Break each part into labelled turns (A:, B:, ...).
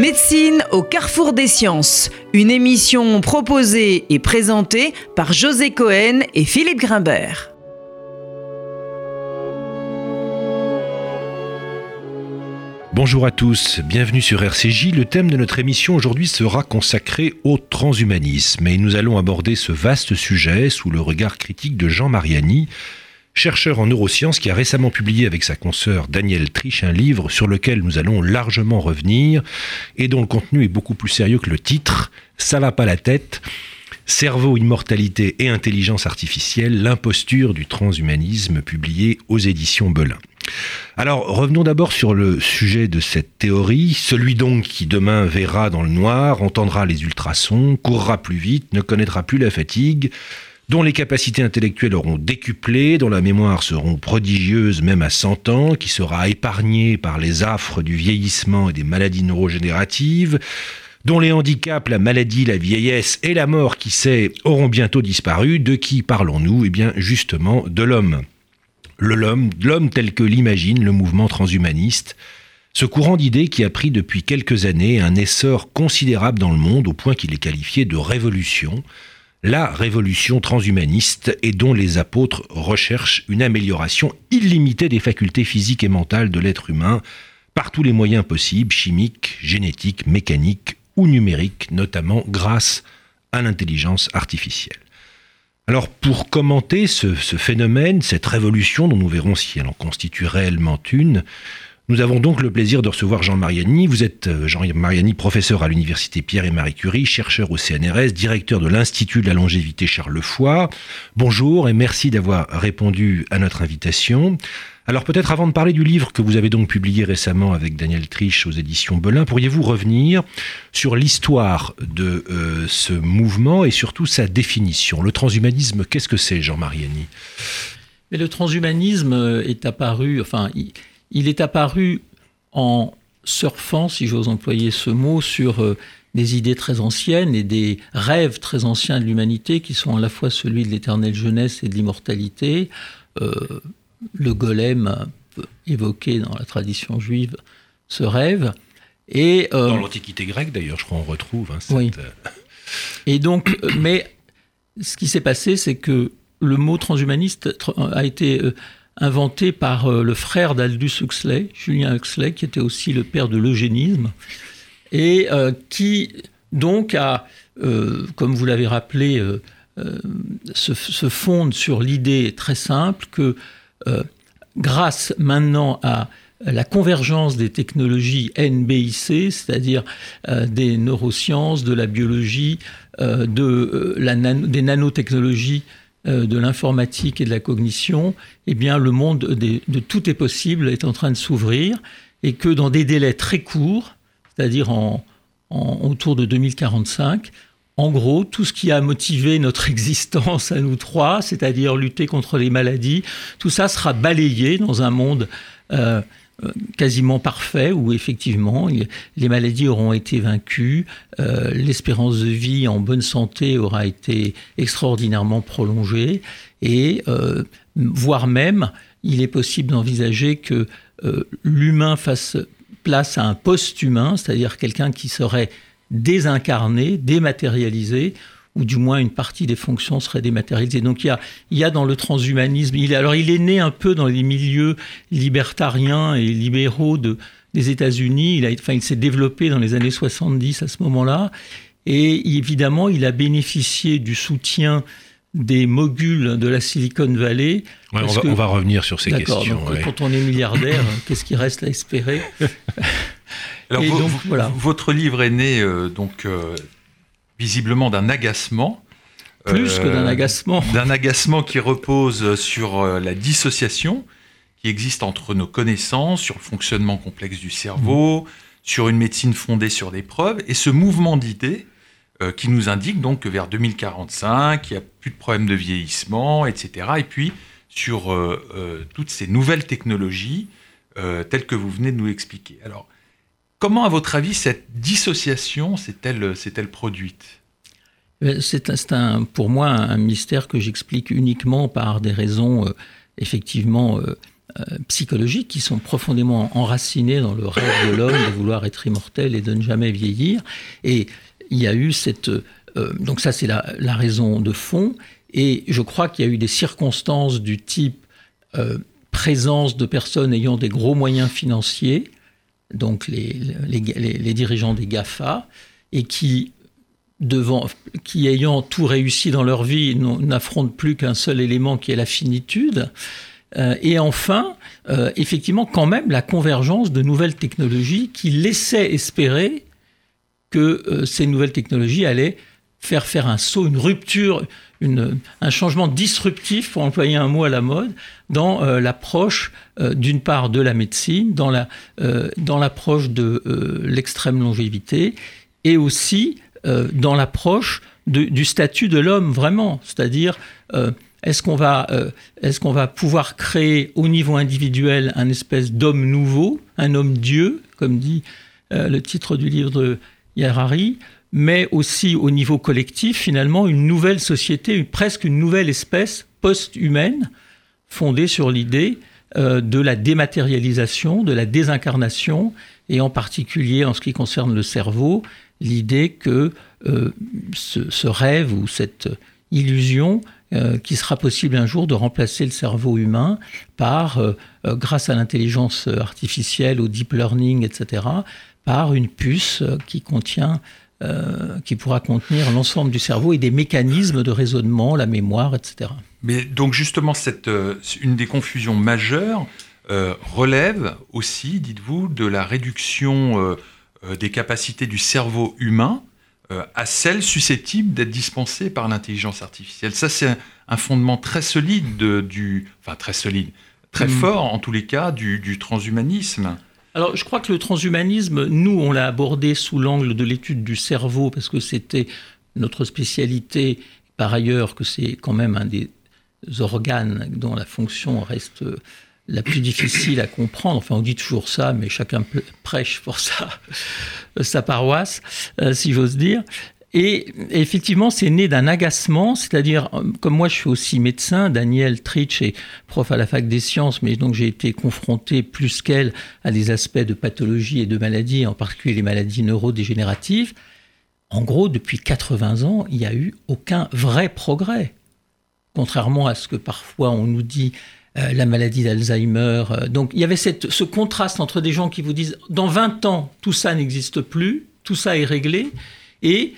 A: Médecine au carrefour des sciences, une émission proposée et présentée par José Cohen et Philippe Grimbert.
B: Bonjour à tous, bienvenue sur RCJ. Le thème de notre émission aujourd'hui sera consacré au transhumanisme et nous allons aborder ce vaste sujet sous le regard critique de Jean Mariani, chercheur en neurosciences qui a récemment publié avec sa consoeur Danielle Trich un livre sur lequel nous allons largement revenir et dont le contenu est beaucoup plus sérieux que le titre. Ça va pas la tête. Cerveau, immortalité et intelligence artificielle, l'imposture du transhumanisme, publié aux éditions Belin. Alors revenons d'abord sur le sujet de cette théorie, celui donc qui demain verra dans le noir, entendra les ultrasons, courra plus vite, ne connaîtra plus la fatigue, dont les capacités intellectuelles auront décuplé, dont la mémoire seront prodigieuses même à 100 ans, qui sera épargnée par les affres du vieillissement et des maladies neurogénératives, dont les handicaps, la maladie, la vieillesse et la mort, qui sait, auront bientôt disparu. De qui parlons-nous? Eh bien, justement, de l'homme. Le l'homme, l'homme tel que l'imagine le mouvement transhumaniste, ce courant d'idées qui a pris depuis quelques années un essor considérable dans le monde au point qu'il est qualifié de révolution, la révolution transhumaniste et dont les apôtres recherchent une amélioration illimitée des facultés physiques et mentales de l'être humain par tous les moyens possibles, chimiques, génétiques, mécaniques ou numériques, notamment grâce à l'intelligence artificielle. Alors pour commenter ce, ce, phénomène, cette révolution dont nous verrons si elle en constitue réellement une, nous avons donc le plaisir de recevoir Jean Mariani. Vous êtes euh, Jean Mariani, professeur à l'université Pierre et Marie Curie, chercheur au CNRS, directeur de l'Institut de la longévité Charles Foy. Bonjour et merci d'avoir répondu à notre invitation. Alors peut-être avant de parler du livre que vous avez donc publié récemment avec Daniel Trich aux éditions Belin, pourriez-vous revenir sur l'histoire de euh, ce mouvement et surtout sa définition? Le transhumanisme, qu'est-ce que c'est, Jean Mariani?
C: Mais le transhumanisme est apparu, enfin, il est apparu en surfant, si j'ose employer ce mot, sur euh, des idées très anciennes et des rêves très anciens de l'humanité qui sont à la fois celui de l'éternelle jeunesse et de l'immortalité. Euh, le golem évoqué dans la tradition juive ce rêve.
B: Et, euh, dans l'Antiquité grecque, d'ailleurs, je crois on retrouve. Hein, cette... Oui.
C: Et donc, mais ce qui s'est passé, c'est que le mot transhumaniste a été inventé par euh, le frère d'Aldous Huxley, Julien Huxley, qui était aussi le père de l'eugénisme, et euh, qui donc euh, comme vous l'avez rappelé, se, fonde sur l'idée très simple que grâce maintenant à la convergence des technologies NBIC, c'est-à-dire des neurosciences, de la biologie, de, des nanotechnologies de l'informatique et de la cognition, eh bien, le monde de tout est possible est en train de s'ouvrir et que dans des délais très courts, c'est-à-dire en, autour de 2045, en gros, tout ce qui a motivé notre existence à nous trois, c'est-à-dire lutter contre les maladies, tout ça sera balayé dans un monde euh, euh, quasiment parfait où effectivement les maladies auront été vaincues, euh, l'espérance de vie en bonne santé aura été extraordinairement prolongée et euh, voire même il est possible d'envisager que l'humain fasse place à un post-humain, c'est-à-dire quelqu'un qui serait désincarné, dématérialisé, ou du moins une partie des fonctions serait dématérialisée. Donc il y a, il y a dans le transhumanisme, il est, alors il est né un peu dans les milieux libertariens et libéraux de, des États-Unis, il, a, enfin, il s'est développé dans les années 70 à ce moment-là, et évidemment il a bénéficié du soutien des moguls de la Silicon Valley.
B: Ouais, on, va, on, va, revenir sur ces questions.
C: Donc, ouais. Quand on est milliardaire, qu'est-ce qui reste à espérer?
D: Alors, vous, donc, voilà. Votre livre est né euh, donc euh, visiblement d'un agacement.
C: Plus euh, que d'un agacement.
D: D'un agacement qui repose sur euh, la dissociation qui existe entre nos connaissances, sur le fonctionnement complexe du cerveau, mmh. sur une médecine fondée sur des preuves, et ce mouvement d'idées euh, qui nous indique donc que vers 2045, il n'y a plus de problème de vieillissement, etc. Et puis sur euh, euh, toutes ces nouvelles technologies euh, telles que vous venez de nous expliquer. Alors, Comment, à votre avis, cette dissociation s'est-elle produite?
C: C'est un, pour moi un mystère que j'explique uniquement par des raisons euh, effectivement euh, psychologiques qui sont profondément enracinés dans le rêve de l'homme de vouloir être immortel et de ne jamais vieillir. Et il y a eu cette... donc ça, c'est la, raison de fond. Et je crois qu'il y a eu des circonstances du type présence de personnes ayant des gros moyens financiers, donc les, dirigeants des GAFA, et qui, devant, qui ayant tout réussi dans leur vie, n'affrontent plus qu'un seul élément qui est la finitude. Euh, et enfin, euh, effectivement, quand même, la convergence de nouvelles technologies qui laissaient espérer que euh, ces nouvelles technologies allaient faire faire un saut, une rupture, un changement disruptif, pour employer un mot à la mode, dans euh, l'approche, euh, d'une part, de la médecine, dans, la, euh, dans l'approche de l'extrême longévité, et aussi dans l'approche du statut de l'homme, vraiment. C'est-à-dire, est-ce qu'on va, est-ce qu'on va pouvoir créer au niveau individuel un espèce d'homme nouveau, un homme-dieu, comme dit le titre du livre de Yarari mais aussi au niveau collectif, finalement, une nouvelle société, presque une nouvelle espèce post-humaine, fondée sur l'idée euh, de la dématérialisation, de la désincarnation, et en particulier en ce qui concerne le cerveau, l'idée que euh, ce, rêve ou cette illusion euh, qui sera possible un jour de remplacer le cerveau humain par, grâce à l'intelligence artificielle, au deep learning, etc., par une puce qui contient euh, qui pourra contenir l'ensemble du cerveau et des mécanismes de raisonnement, la mémoire, etc.
D: Mais donc justement, cette, euh, une des confusions majeures euh, relève aussi, dites-vous, de la réduction des capacités du cerveau humain à celles susceptibles d'être dispensées par l'intelligence artificielle. Ça, c'est un, fondement très solide du, enfin très solide, très hmm. fort en tous les cas du, du transhumanisme.
C: Alors, je crois que le transhumanisme, nous, on l'a abordé sous l'angle de l'étude du cerveau, parce que c'était notre spécialité, par ailleurs que c'est quand même un des organes dont la fonction reste la plus difficile à comprendre. Enfin, on dit toujours ça, mais chacun prêche pour sa paroisse, euh, si j'ose dire. Et effectivement, c'est né d'un agacement, c'est-à-dire, comme moi je suis aussi médecin, Daniel Tritch est prof à la fac des sciences, mais donc j'ai été confronté plus qu'elle à des aspects de pathologie et de maladies, en particulier les maladies neurodégénératives. En gros, depuis 80 ans, il n'y a eu aucun vrai progrès. Contrairement à ce que parfois on nous dit, euh, la maladie d'Alzheimer. Euh, donc il y avait ce contraste entre des gens qui vous disent, dans 20 ans, tout ça n'existe plus, tout ça est réglé, et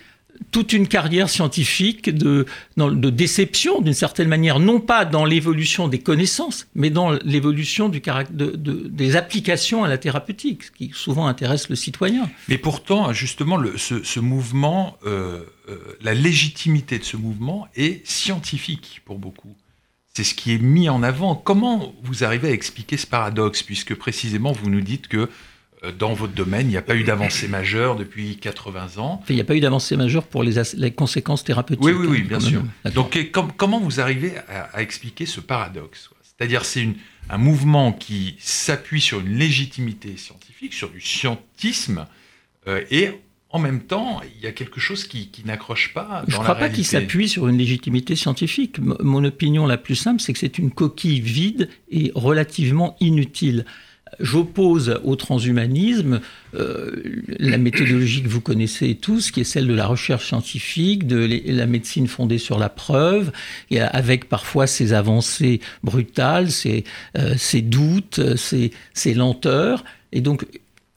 C: toute une carrière scientifique de, de déception, d'une certaine manière, non pas dans l'évolution des connaissances, mais dans l'évolution des applications à la thérapeutique, ce qui souvent intéresse le citoyen.
D: Mais pourtant, justement, ce, mouvement, euh, euh, la légitimité de ce mouvement est scientifique pour beaucoup. C'est ce qui est mis en avant. Comment vous arrivez à expliquer ce paradoxe, puisque précisément vous nous dites que dans votre domaine, il n'y a pas eu d'avancée majeure depuis 80 ans.
C: il n'y a pas eu d'avancée majeure pour les, les, conséquences thérapeutiques.
D: Oui, oui, oui, bien sûr. Donc, comment vous arrivez à, expliquer ce paradoxe C'est-à-dire, c'est un mouvement qui s'appuie sur une légitimité scientifique, sur du scientisme, euh, et en même temps, il y a quelque chose qui, n'accroche pas.
C: Je ne crois pas qu'il s'appuie sur une légitimité scientifique. mon opinion la plus simple, c'est que c'est une coquille vide et relativement inutile. J'oppose au transhumanisme euh, la méthodologie que vous connaissez tous, qui est celle de la recherche scientifique, de la médecine fondée sur la preuve, avec parfois ses avancées brutales, ses, euh, doutes, ses, lenteurs. Et donc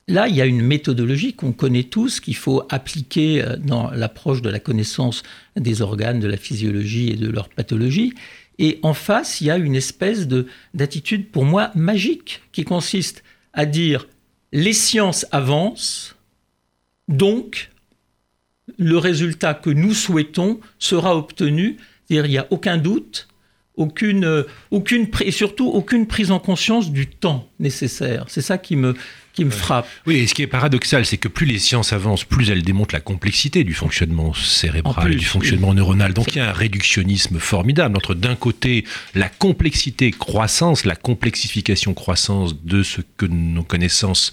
C: là, il y a une méthodologie qu'on connaît tous, qu'il faut appliquer euh, dans l'approche de la connaissance des organes, de la physiologie et de leur pathologie. Et en face, il y a une espèce d'attitude pour moi magique qui consiste à dire les sciences avancent, donc le résultat que nous souhaitons sera obtenu. C'est-à-dire il n'y a aucun doute, aucune, aucune, et surtout aucune prise en conscience du temps nécessaire. C'est ça qui me, qui me frappe.
B: Oui, et ce qui est paradoxal, c'est que plus les sciences avancent, plus elles démontrent la complexité du fonctionnement cérébral, du fonctionnement neuronal. Donc il y a un réductionnisme formidable entre d'un côté la complexité croissance, la complexification croissance de ce que nos connaissances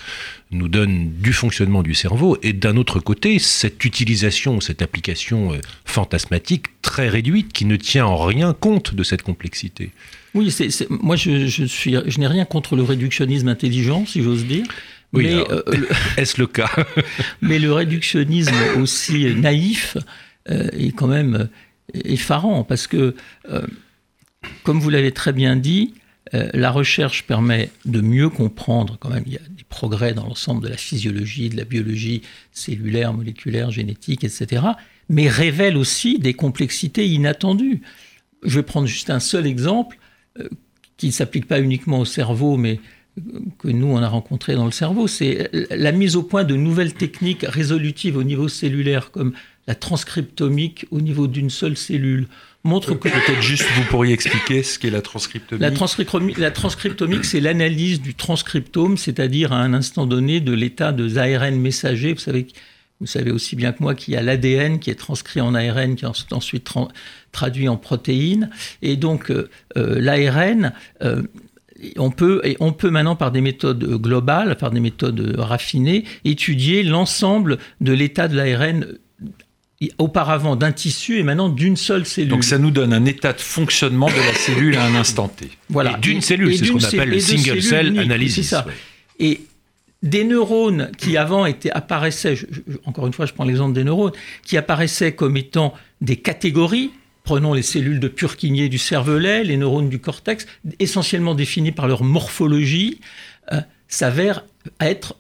B: nous donnent du fonctionnement du cerveau, et d'un autre côté cette utilisation, cette application euh, fantasmatique très réduite qui ne tient en rien compte de cette complexité.
C: Oui, c'est, moi je, je, suis, je n'ai rien contre le réductionnisme intelligent, si j'ose dire.
B: Oui, mais euh, est-ce le cas?
C: Mais le réductionnisme aussi naïf euh, est quand même effarant, parce que, euh, comme vous l'avez très bien dit, la recherche permet de mieux comprendre, quand même, il y a des progrès dans l'ensemble de la physiologie, de la biologie cellulaire, moléculaire, génétique, etc., mais révèle aussi des complexités inattendues. Je vais prendre juste un seul exemple euh, qui ne s'applique pas uniquement au cerveau, mais que nous, on a rencontré dans le cerveau, c'est la mise au point de nouvelles techniques résolutives au niveau cellulaire, comme la transcriptomique au niveau d'une seule cellule.
D: Montre que peut-être juste vous pourriez expliquer ce qu'est la transcriptomique.
C: La, transcriptomique, la transcriptomique, c'est l'analyse du transcriptome, c'est-à-dire à un instant donné de l'état de ARN messager. Vous savez vous savez aussi bien que moi qu'il y a l'ADN qui est transcrit en ARN, qui est ensuite traduit en protéines. Et donc, euh, euh, l'ARN, euh, on, peut, et on peut maintenant, par des méthodes globales, par des méthodes raffinées, étudier l'ensemble de l'état de l'ARN auparavant d'un tissu et maintenant d'une seule cellule.
D: Donc ça nous donne un état de fonctionnement de la cellule à un instant T.
B: Voilà. D'une cellule, c'est ce qu'on appelle le single cell analysis.
C: Ça. Et des neurones qui avant étaient, apparaissaient, encore une fois je prends l'exemple des neurones, qui apparaissaient comme étant des catégories, prenons les cellules de Purkinje du cervelet, les neurones du cortex, essentiellement définis par leur morphologie, euh, s'avèrent être,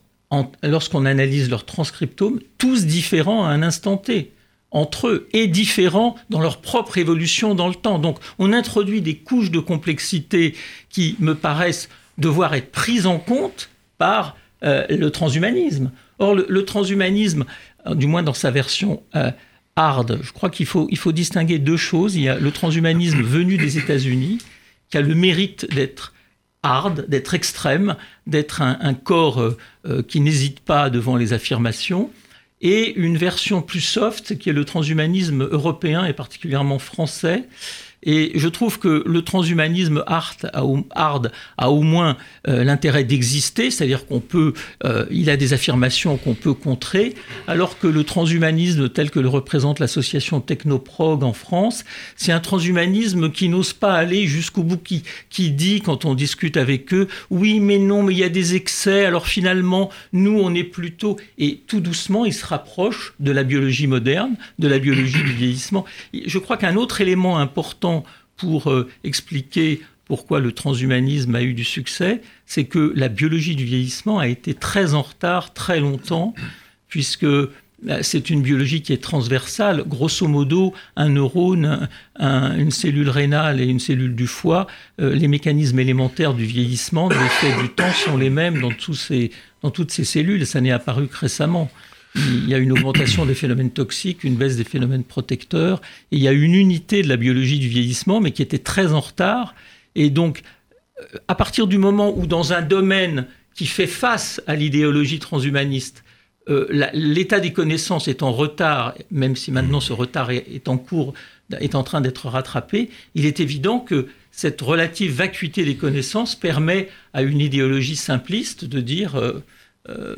C: lorsqu'on analyse leur transcriptome, tous différents à un instant T entre eux et différents dans leur propre évolution dans le temps. Donc on introduit des couches de complexité qui me paraissent devoir être prises en compte par euh, le transhumanisme. Or, le, transhumanisme, euh, du moins dans sa version euh, hard, je crois qu'il faut, il faut distinguer deux choses. Il y a le transhumanisme venu des États-Unis, qui a le mérite d'être hard, d'être extrême, d'être un, corps qui n'hésite pas devant les affirmations, et une version plus soft, qui est le transhumanisme européen et particulièrement français, et je trouve que le transhumanisme hard a au, moins euh, l'intérêt d'exister, c'est-à-dire qu'on peut, euh, il a des affirmations qu'on peut contrer, alors que le transhumanisme tel que le représente l'association Technoprog en France, c'est un transhumanisme qui n'ose pas aller jusqu'au bout, qui, qui dit quand on discute avec eux, oui mais non, mais il y a des excès, alors finalement nous on est plutôt, et tout doucement il se rapproche de la biologie moderne, de la biologie du vieillissement. Je crois qu'un autre élément important pour euh, expliquer pourquoi le transhumanisme a eu du succès, c'est que la biologie du vieillissement a été très en retard très longtemps, puisque euh, c'est une biologie qui est transversale. Grosso modo, un neurone, une cellule rénale et une cellule du foie, euh, les mécanismes élémentaires du vieillissement, de l'effet du temps, sont les mêmes dans, dans toutes ces cellules. Ça n'est apparu que récemment il y a une augmentation des phénomènes toxiques, une baisse des phénomènes protecteurs, et il y a une unité de la biologie du vieillissement, mais qui était très en retard. Et donc, euh, à partir du moment où dans un domaine qui fait face à l'idéologie transhumaniste, euh, l'état des connaissances est en retard, même si maintenant ce retard est, en cours, est en train d'être rattrapé, il est évident que cette relative vacuité des connaissances permet à une idéologie simpliste de dire euh,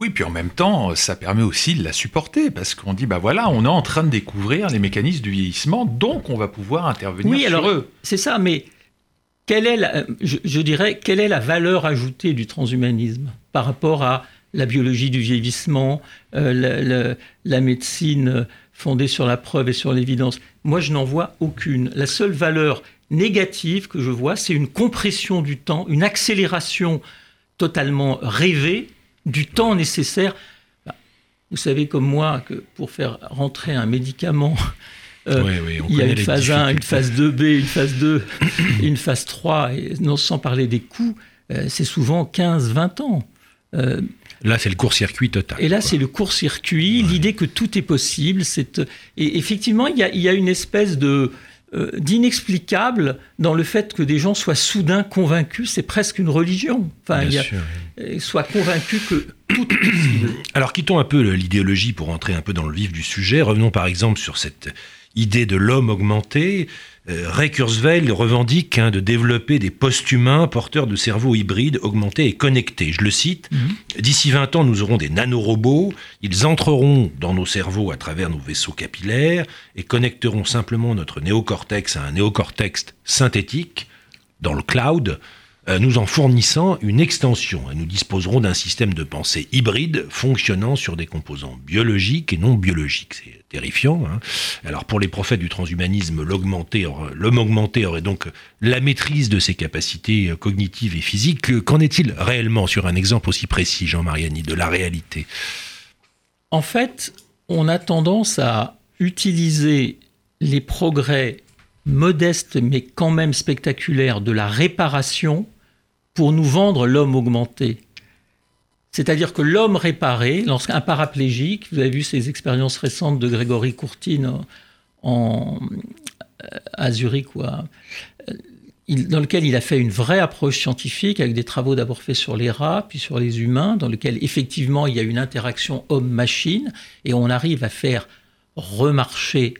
D: oui, puis en même temps, ça permet aussi de la supporter, parce qu'on dit, bah voilà, on est en train de découvrir les mécanismes du vieillissement, donc on va pouvoir intervenir
C: oui,
D: sur
C: alors,
D: eux.
C: C'est ça, mais quelle est la, je, dirais, quelle est la valeur ajoutée du transhumanisme par rapport à la biologie du vieillissement, euh, la, médecine fondée sur la preuve et sur l'évidence? Moi, je n'en vois aucune. La seule valeur négative que je vois, c'est une compression du temps, une accélération totalement rêvée du temps nécessaire. Bah, vous savez comme moi que pour faire rentrer un médicament, euh, il y a une phase 1, une phase 2B, une phase 2, une phase 3, et non sans parler des coûts, euh, c'est souvent 15-20 ans.
B: Euh, là, c'est le court-circuit total.
C: Et là, c'est le court-circuit, l'idée que tout est possible. Et effectivement, il y, a, une espèce de, d'inexplicable dans le fait que des gens soient soudain convaincus, c'est presque une religion. Enfin, il y a, soient convaincus que tout est possible.
B: Alors quittons un peu l'idéologie pour entrer un peu dans le vif du sujet. Revenons par exemple sur cette idée de l'homme augmenté. Euh, Ray Kurzweil revendique hein, de développer des post-humains porteurs de cerveaux hybrides augmentés et connectés. Je le cite, mhm. d'ici 20 ans, nous aurons des nanorobots, ils entreront dans nos cerveaux à travers nos vaisseaux capillaires et connecteront simplement notre néocortex à un néocortex synthétique dans le cloud, nous en fournissant une extension. Nous disposerons d'un système de pensée hybride fonctionnant sur des composants biologiques et non biologiques. C'est terrifiant. Hein. Alors pour les prophètes du transhumanisme, l'homme augmenté aurait donc la maîtrise de ses capacités cognitives et physiques. Qu'en est-il réellement sur un exemple aussi précis, Jean Mariani, de la réalité?
C: En fait, on a tendance à utiliser les progrès modestes mais quand même spectaculaires de la réparation pour nous vendre l'homme augmenté. C'est-à-dire que l'homme réparé, lorsqu'un paraplégique, vous avez vu ces expériences récentes de Grégory Courtine en, à Zurich, dans lequel il a fait une vraie approche scientifique avec des travaux d'abord faits sur les rats, puis sur les humains, dans lequel effectivement il y a une interaction homme-machine, et on arrive à faire remarcher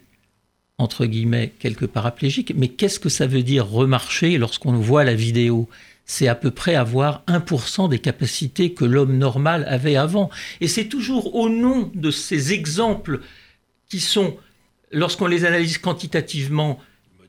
C: entre guillemets, quelques paraplégiques. Mais qu'est-ce que ça veut dire remarcher lorsqu'on voit la vidéo? C'est à peu près avoir 1% des capacités que l'homme normal avait avant. Et c'est toujours au nom de ces exemples qui sont, lorsqu'on les analyse quantitativement,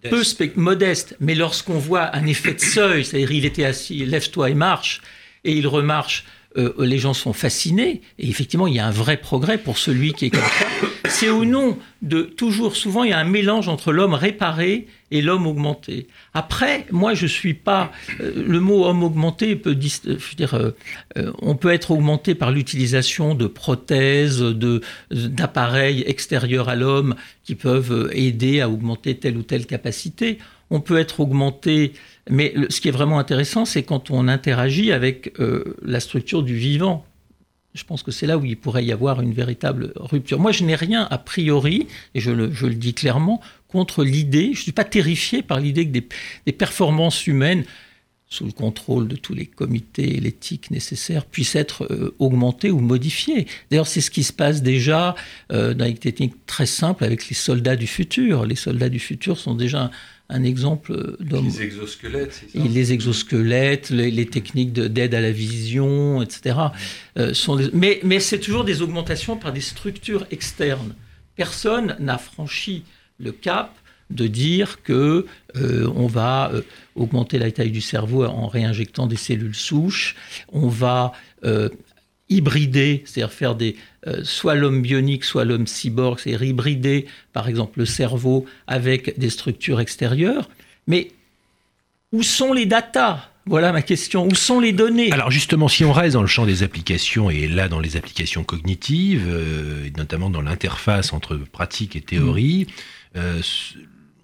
C: peu modestes, mais lorsqu'on voit un effet de seuil, c'est-à-dire il était assis, lève-toi et marche, et il remarche, euh, les gens sont fascinés, et effectivement il y a un vrai progrès pour celui qui est comme ça. C'est au nom de toujours, souvent il y a un mélange entre l'homme réparé et l'homme augmenté. Après, moi, je suis pas. Euh, le mot homme augmenté peut. Euh, je dire, euh, on peut être augmenté par l'utilisation de prothèses, de d'appareils extérieurs à l'homme qui peuvent aider à augmenter telle ou telle capacité. On peut être augmenté, mais ce qui est vraiment intéressant, c'est quand on interagit avec la structure du vivant. Je pense que c'est là où il pourrait y avoir une véritable rupture. Moi, je n'ai rien a priori, et je le, dis clairement, contre l'idée, je ne suis pas terrifié par l'idée que des, performances humaines, sous le contrôle de tous les comités et l'éthique nécessaires, puissent être euh, augmentées ou modifiées. D'ailleurs, c'est ce qui se passe déjà euh, dans des techniques très simples avec les soldats du futur. Les soldats du futur sont déjà un, exemple d'homme.
D: Les exosquelettes,
C: Les exosquelettes, les, techniques d'aide à la vision, etc. Euh, sont mais, mais c'est toujours des augmentations par des structures externes. Personne n'a franchi le cap de dire que euh, on va euh, augmenter la taille du cerveau en réinjectant des cellules souches, on va euh, hybrider, c'est-à-dire faire des soit l'homme bionique, soit l'homme cyborg, c'est-à-dire hybrider par exemple le cerveau avec des structures extérieures. Mais où sont les datas voilà ma question. Où sont les données?
B: Alors justement, si on reste dans le champ des applications et là dans les applications cognitives, notamment dans l'interface entre pratique et théorie, euh,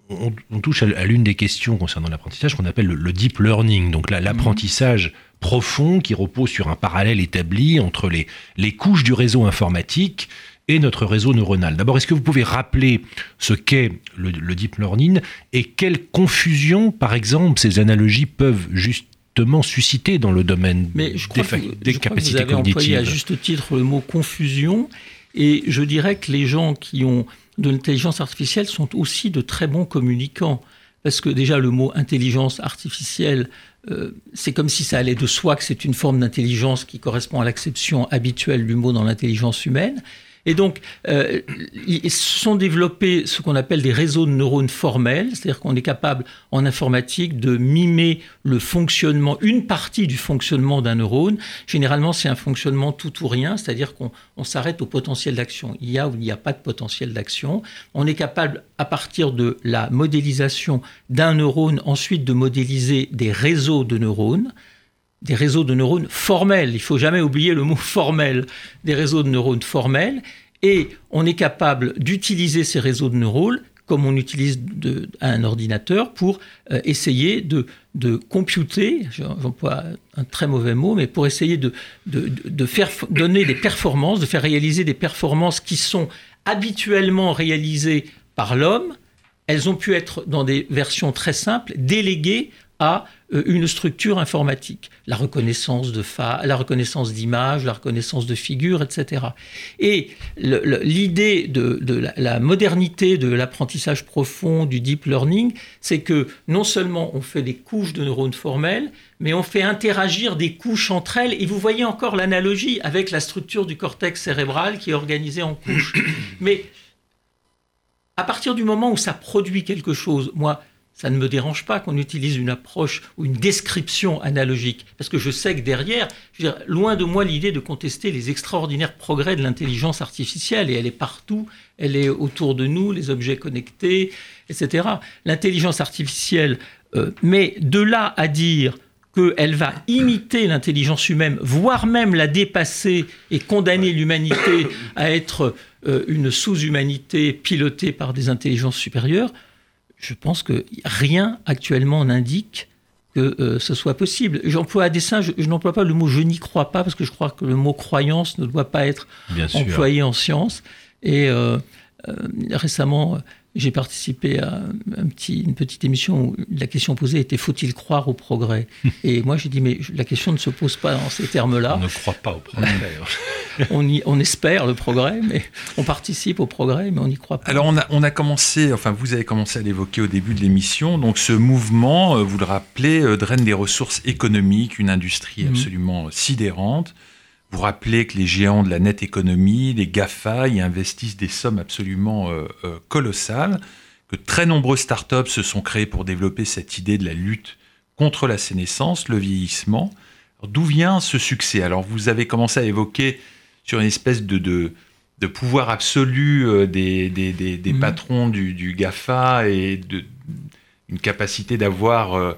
B: on, touche à, l'une des questions concernant l'apprentissage qu'on appelle le, deep learning, donc l'apprentissage profond qui repose sur un parallèle établi entre les, les couches du réseau informatique et notre réseau neuronal. D'abord, est-ce que vous pouvez rappeler ce qu'est le, deep learning et quelle confusion, par exemple, ces analogies peuvent justement susciter dans le domaine
C: Mais je des, des je capacités crois que vous avez employé à juste titre le mot confusion, et je dirais que les gens qui ont de l'intelligence artificielle sont aussi de très bons communicants. Parce que déjà, le mot intelligence artificielle, euh, c'est comme si ça allait de soi que c'est une forme d'intelligence qui correspond à l'acception habituelle du mot dans l'intelligence humaine. Et donc, euh, ils sont développés ce qu'on appelle des réseaux de neurones formels, c'est-à-dire qu'on est capable en informatique de mimer le fonctionnement, une partie du fonctionnement d'un neurone. Généralement, c'est un fonctionnement tout ou rien, c'est-à-dire qu'on s'arrête au potentiel d'action. Il y a ou il n'y a pas de potentiel d'action. On est capable, à partir de la modélisation d'un neurone, ensuite de modéliser des réseaux de neurones des réseaux de neurones formels. Il faut jamais oublier le mot formel. Des réseaux de neurones formels. Et on est capable d'utiliser ces réseaux de neurones comme on utilise un ordinateur pour euh, essayer de, de computer, j'emploie un très mauvais mot, mais pour essayer de, de, de, faire donner des performances, de faire réaliser des performances qui sont habituellement réalisées par l'homme. Elles ont pu être, dans des versions très simples, déléguées à euh, une structure informatique, la reconnaissance de fa la reconnaissance d'images, la reconnaissance de figures, etc. Et l'idée de, la, modernité de l'apprentissage profond, du deep learning, c'est que non seulement on fait des couches de neurones formels, mais on fait interagir des couches entre elles. Et vous voyez encore l'analogie avec la structure du cortex cérébral qui est organisée en couches. Mais à partir du moment où ça produit quelque chose, moi, ça ne me dérange pas qu'on utilise une approche ou une description analogique, parce que je sais que derrière, loin de moi l'idée de contester les extraordinaires progrès de l'intelligence artificielle, et elle est partout, elle est autour de nous, les objets connectés, etc. L'intelligence artificielle, euh, mais de là à dire qu'elle va imiter l'intelligence humaine, voire même la dépasser et condamner l'humanité à être euh, une sous-humanité pilotée par des intelligences supérieures, je pense que rien actuellement n'indique que euh, ce soit possible. J'emploie à dessein, je, n'emploie pas le mot je n'y crois pas, parce que je crois que le mot croyance ne doit pas être employé en science. Et euh, euh, récemment, j'ai participé à un petit, une petite émission où la question posée était faut-il croire au progrès Et moi j'ai dit mais la question ne se pose pas en ces termes-là.
B: On ne croit pas au progrès.
C: on, y, on, espère le progrès, mais on participe au progrès, mais on n'y croit pas.
D: Alors on a, on a commencé, enfin vous avez commencé à l'évoquer au début de l'émission, donc ce mouvement, euh, vous le rappelez, euh, draine des ressources économiques, une industrie mhm. absolument sidérante. Vous rappelez que les géants de la nette économie, les GAFA, y investissent des sommes absolument euh, euh, colossales, que très nombreuses startups se sont créées pour développer cette idée de la lutte contre la sénescence, le vieillissement. D'où vient ce succès? Alors vous avez commencé à évoquer sur une espèce de, de, pouvoir absolu euh, des, des, des, mmh. patrons du, du, GAFA et de, une capacité d'avoir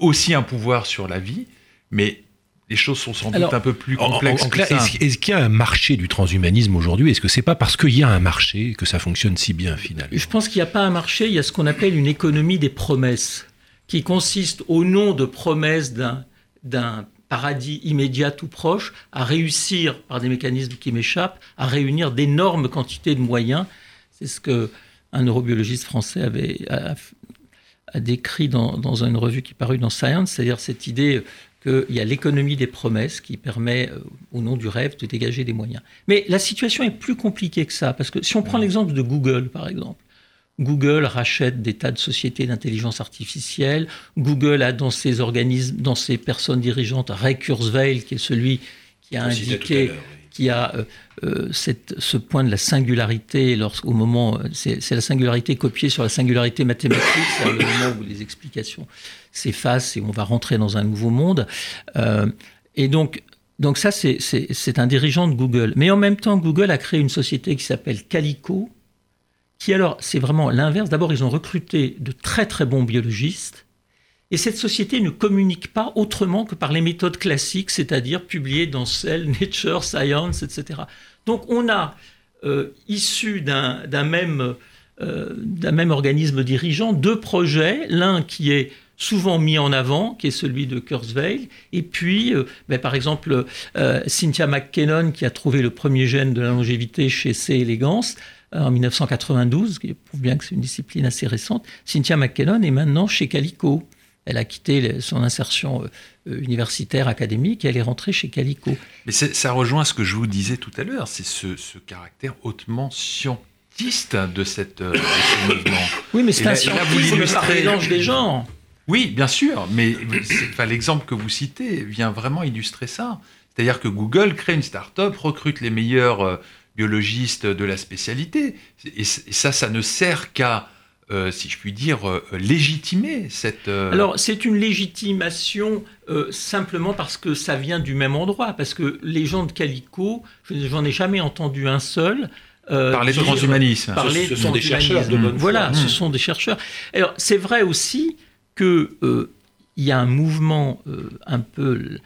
D: aussi un pouvoir sur la vie. Mais les choses sont sans doute un peu plus complexes. En, clair,
B: est-ce, qu'il y a un marché du transhumanisme aujourd'hui? Est-ce que c'est pas parce qu'il y a un marché que ça fonctionne si bien finalement?
C: Je pense qu'il n'y a pas un marché, il y a ce qu'on appelle une économie des promesses, qui consiste au nom de promesses d'un, d'un paradis immédiat ou proche, à réussir, par des mécanismes qui m'échappent, à réunir d'énormes quantités de moyens. C'est ce que un neurobiologiste français avait a, décrit dans, dans, une revue qui parut dans Science, c'est-à-dire cette idée qu'il y a l'économie des promesses qui permet, euh, au nom du rêve, de dégager des moyens. Mais la situation est plus compliquée que ça, parce que si on prend l'exemple de Google, par exemple, Google rachète des tas de sociétés d'intelligence artificielle. Google a dans ses organismes, dans ses personnes dirigeantes, Ray Kurzweil, qui est celui qui a indiqué qui a euh, euh, ce point de la singularité, au moment, c'est la singularité copiée sur la singularité mathématique, c'est le moment où les explications s'effacent et on va rentrer dans un nouveau monde. Euh, et donc, donc ça, c'est un dirigeant de Google. Mais en même temps, Google a créé une société qui s'appelle Calico, qui alors, c'est vraiment l'inverse. D'abord, ils ont recruté de très très bons biologistes et cette société ne communique pas autrement que par les méthodes classiques, c'est-à-dire publiées dans Cell, Nature, Science, etc. Donc on a, euh, issu d'un même, euh, même organisme dirigeant, deux projets, l'un qui est souvent mis en avant, qui est celui de Kurzweil, et puis, euh, ben, par exemple, Cynthia McKinnon, qui a trouvé le premier gène de la longévité chez C. elegans, en 1992, qui prouve bien que c'est une discipline assez récente. Cynthia McKinnon est maintenant chez Calico. Elle a quitté son insertion euh, universitaire, académique, et elle est rentrée chez Calico.
D: Mais ça rejoint ce que je vous disais tout à l'heure, c'est ce, caractère hautement scientiste de, cette, euh, ce mouvement.
C: Oui, mais c'est un scientisme par mélange des genres.
D: Oui, bien sûr, mais l'exemple que vous citez vient vraiment illustrer ça. C'est-à-dire que Google crée une start-up, recrute les meilleurs euh, biologistes de la spécialité, et ça, ça ne sert qu'à euh, si je puis dire, euh, légitimer cette...
C: Euh, Alors c'est une légitimation simplement parce que ça vient du même endroit, parce que les gens de Calico, j'en ai jamais entendu un seul.
D: parler de transhumanisme.
B: ce, sont des chercheurs de bonne
C: Voilà, ce sont des chercheurs. Alors c'est vrai aussi qu'il y a un mouvement un peu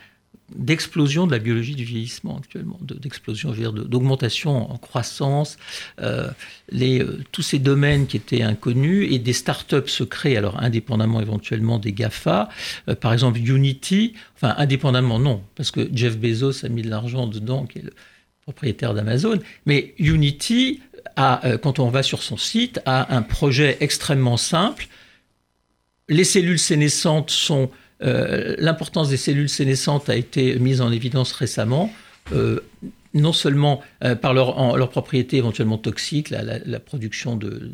C: d'explosion de la biologie du vieillissement actuellement, d'explosion, dire, d'augmentation en croissance, euh, les, euh, tous ces domaines qui étaient inconnus et des startups se créent, alors indépendamment éventuellement des GAFA, euh, par exemple Unity, enfin indépendamment non, parce que Jeff Bezos a mis de l'argent dedans, qui est le propriétaire d'Amazon, mais Unity, a, quand on va sur son site, a un projet extrêmement simple. Les cellules sénescentes sont euh, l'importance des cellules sénescentes a été mise en évidence récemment. Euh, non seulement euh, par leur, leur, propriété éventuellement toxique, la, production de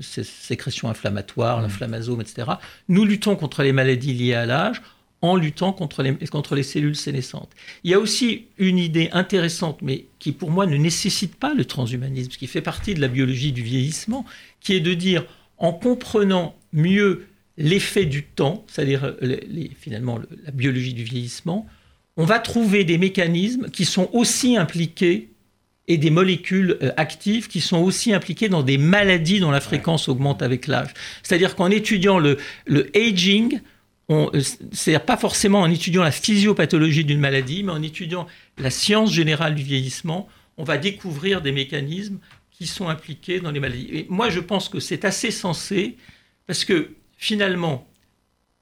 C: ces, sécrétions inflammatoires, mmh. l'inflammasome, etc. Nous luttons contre les maladies liées à l'âge en luttant contre les, contre les cellules sénescentes. Il y a aussi une idée intéressante, mais qui pour moi ne nécessite pas le transhumanisme, qui fait partie de la biologie du vieillissement, qui est de dire, en comprenant mieux l'effet du temps, c'est-à-dire finalement la biologie du vieillissement, on va trouver des mécanismes qui sont aussi impliqués et des molécules euh, actives qui sont aussi impliquées dans des maladies dont la fréquence augmente avec l'âge. C'est-à-dire qu'en étudiant le, le aging, euh, c'est pas forcément en étudiant la physiopathologie d'une maladie, mais en étudiant la science générale du vieillissement, on va découvrir des mécanismes qui sont impliqués dans les maladies. Et moi, je pense que c'est assez sensé, parce que finalement,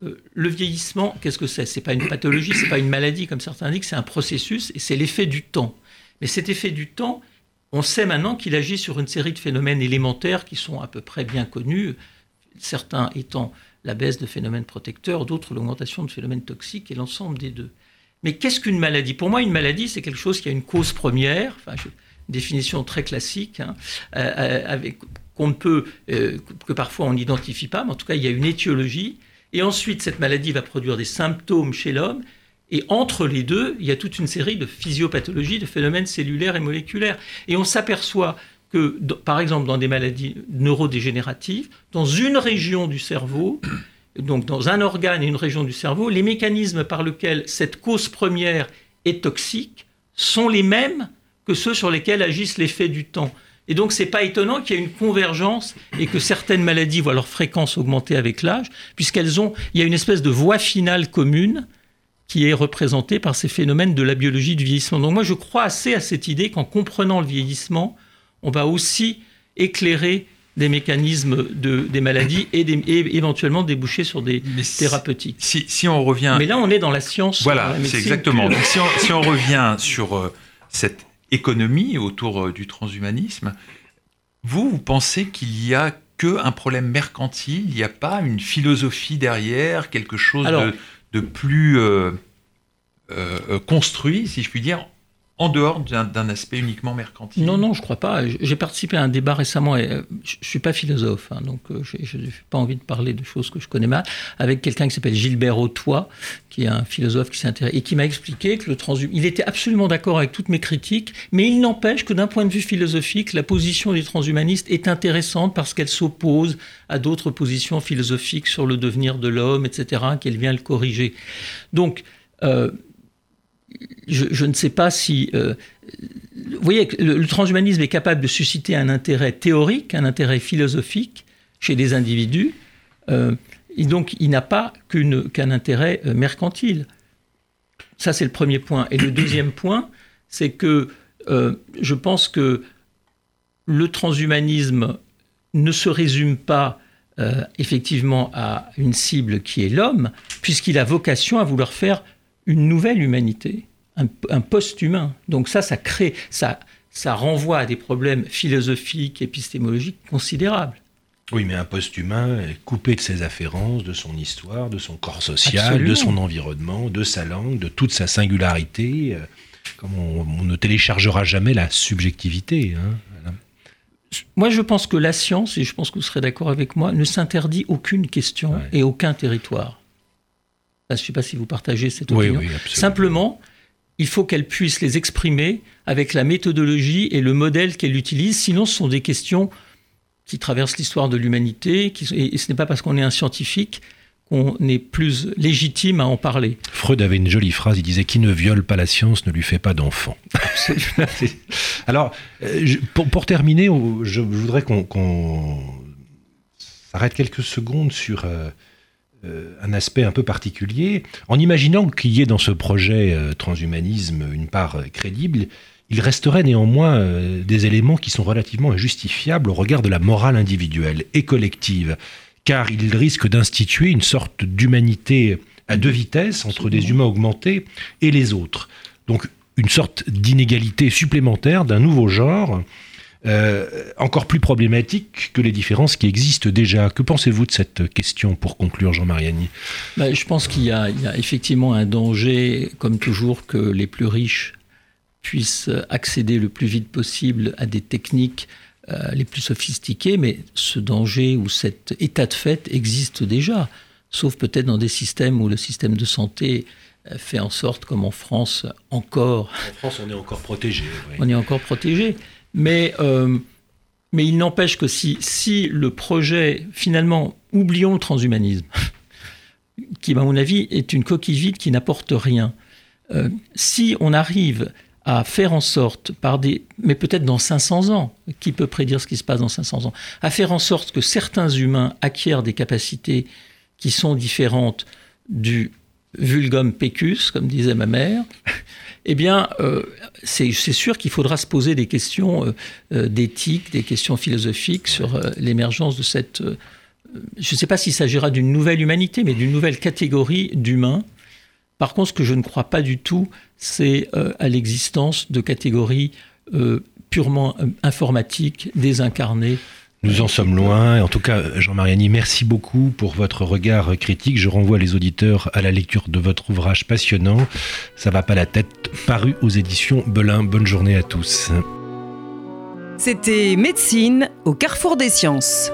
C: euh, le vieillissement, qu'est-ce que c'est? C'est pas une pathologie, c'est pas une maladie comme certains disent, c'est un processus et c'est l'effet du temps. Mais cet effet du temps, on sait maintenant qu'il agit sur une série de phénomènes élémentaires qui sont à peu près bien connus, certains étant la baisse de phénomènes protecteurs, d'autres l'augmentation de phénomènes toxiques et l'ensemble des deux. Mais qu'est-ce qu'une maladie? Pour moi, une maladie, c'est quelque chose qui a une cause première, enfin, définition très classique, hein, euh, euh, avec qu'on ne peut, euh, que parfois on n'identifie pas, mais en tout cas, il y a une étiologie. Et ensuite, cette maladie va produire des symptômes chez l'homme. Et entre les deux, il y a toute une série de physiopathologies, de phénomènes cellulaires et moléculaires. Et on s'aperçoit que, par exemple, dans des maladies neurodégénératives, dans une région du cerveau, donc dans un organe et une région du cerveau, les mécanismes par lesquels cette cause première est toxique sont les mêmes que ceux sur lesquels agissent l'effet du temps. Et donc, c'est pas étonnant qu'il y ait une convergence et que certaines maladies voient leur fréquence augmenter avec l'âge, puisqu'elles ont, il y a une espèce de voie finale commune qui est représentée par ces phénomènes de la biologie du vieillissement. Donc, moi, je crois assez à cette idée qu'en comprenant le vieillissement, on va aussi éclairer des mécanismes de, des maladies et, éventuellement déboucher sur des thérapeutiques.
D: Si, on revient...
C: Mais là, on est dans la science.
D: Voilà, c'est exactement. Donc, si, on, si on revient sur euh, cette économie autour euh, du transhumanisme. Vous, vous pensez qu'il y a que un problème mercantile, il n'y a pas une philosophie derrière, quelque chose de, plus euh, euh, construit, si je puis dire, en dehors d'un aspect uniquement mercantile
C: Non, non, je crois pas. J'ai participé à un débat récemment, et euh, je ne suis pas philosophe, hein, donc euh, je n'ai pas envie de parler de choses que je connais mal, avec quelqu'un qui s'appelle Gilbert Autois, qui est un philosophe qui s'intéresse, et qui m'a expliqué que le transhum... Il était absolument d'accord avec toutes mes critiques, mais il n'empêche que d'un point de vue philosophique, la position des transhumanistes est intéressante parce qu'elle s'oppose à d'autres positions philosophiques sur le devenir de l'homme, etc., qu'elle vient le corriger. Donc, euh, je, ne sais pas si... Euh, vous voyez, le, le, transhumanisme est capable de susciter un intérêt théorique, un intérêt philosophique chez des individus, euh, et donc il n'a pas qu'un intérêt euh, mercantile. Ça, c'est le premier point. Et le deuxième point, c'est que je pense que le transhumanisme ne se résume pas effectivement à une cible qui est l'homme, puisqu'il a vocation à vouloir faire une nouvelle humanité, un, post-humain. Donc ça, ça crée, ça, ça renvoie à des problèmes philosophiques, épistémologiques considérables.
B: Oui, mais un post-humain est coupé de ses afférences, de son histoire, de son corps social, de son environnement, de sa langue, de toute sa singularité. Euh, comme on, ne téléchargera jamais la subjectivité. Hein,
C: moi, je pense que la science, et je pense que vous serez d'accord avec moi, ne s'interdit aucune question et aucun territoire. Je ne sais pas si vous partagez cette opinion. Simplement, il faut qu'elle puisse les exprimer avec la méthodologie et le modèle qu'elle utilise. Sinon, ce sont des questions qui traversent l'histoire de l'humanité. Et ce n'est pas parce qu'on est un scientifique qu'on est plus légitime à en parler.
B: Freud avait une jolie phrase, il disait Qui ne viole pas la science ne lui fait pas d'enfant. Alors, euh, pour, terminer, je voudrais qu'on s'arrête quelques secondes sur euh, un aspect un peu particulier. En imaginant qu'il y ait dans ce projet euh, transhumanisme une part euh, crédible, il resterait néanmoins des éléments qui sont relativement injustifiables au regard de la morale individuelle et collective, car il risque d'instituer une sorte d'humanité à deux vitesses entre des humains augmentés et les autres. Donc une sorte d'inégalité supplémentaire d'un nouveau genre euh, encore plus problématique que les différences qui existent déjà. Que pensez-vous de cette question pour conclure, Jean Mariani
C: ben, Je pense qu'il y, a effectivement un danger, comme toujours, que les plus riches puissent accéder le plus vite possible à des techniques euh, les plus sophistiquées, mais ce danger ou cet état de fait existe déjà, sauf peut-être dans des systèmes où le système de santé euh, fait en sorte, comme en France, encore.
B: En France, on est encore protégé.
C: On est encore protégé. Mais, euh, Mais il n'empêche que si, si le projet, finalement, oublions le transhumanisme, qui, à mon avis, est une coquille vide qui n'apporte rien, euh, si on arrive à faire en sorte, par des, mais peut-être dans 500 ans, qui peut prédire ce qui se passe dans 500 ans, à faire en sorte que certains humains acquièrent des capacités qui sont différentes du vulgum pecus, comme disait ma mère, eh bien, euh, c'est sûr qu'il faudra se poser des questions euh, euh, d'éthique, des questions philosophiques sur l'émergence de cette... je ne sais pas s'il s'agira d'une nouvelle humanité, mais d'une nouvelle catégorie d'humains. Par contre, ce que je ne crois pas du tout, c'est à l'existence de catégories purement informatiques, désincarnées,
B: nous en sommes loin. En tout cas, Jean Mariani, merci beaucoup pour votre regard critique. Je renvoie les auditeurs à la lecture de votre ouvrage passionnant. Ça va pas la tête, paru aux éditions Belin. Bonne journée à tous.
A: C'était Médecine au carrefour des sciences.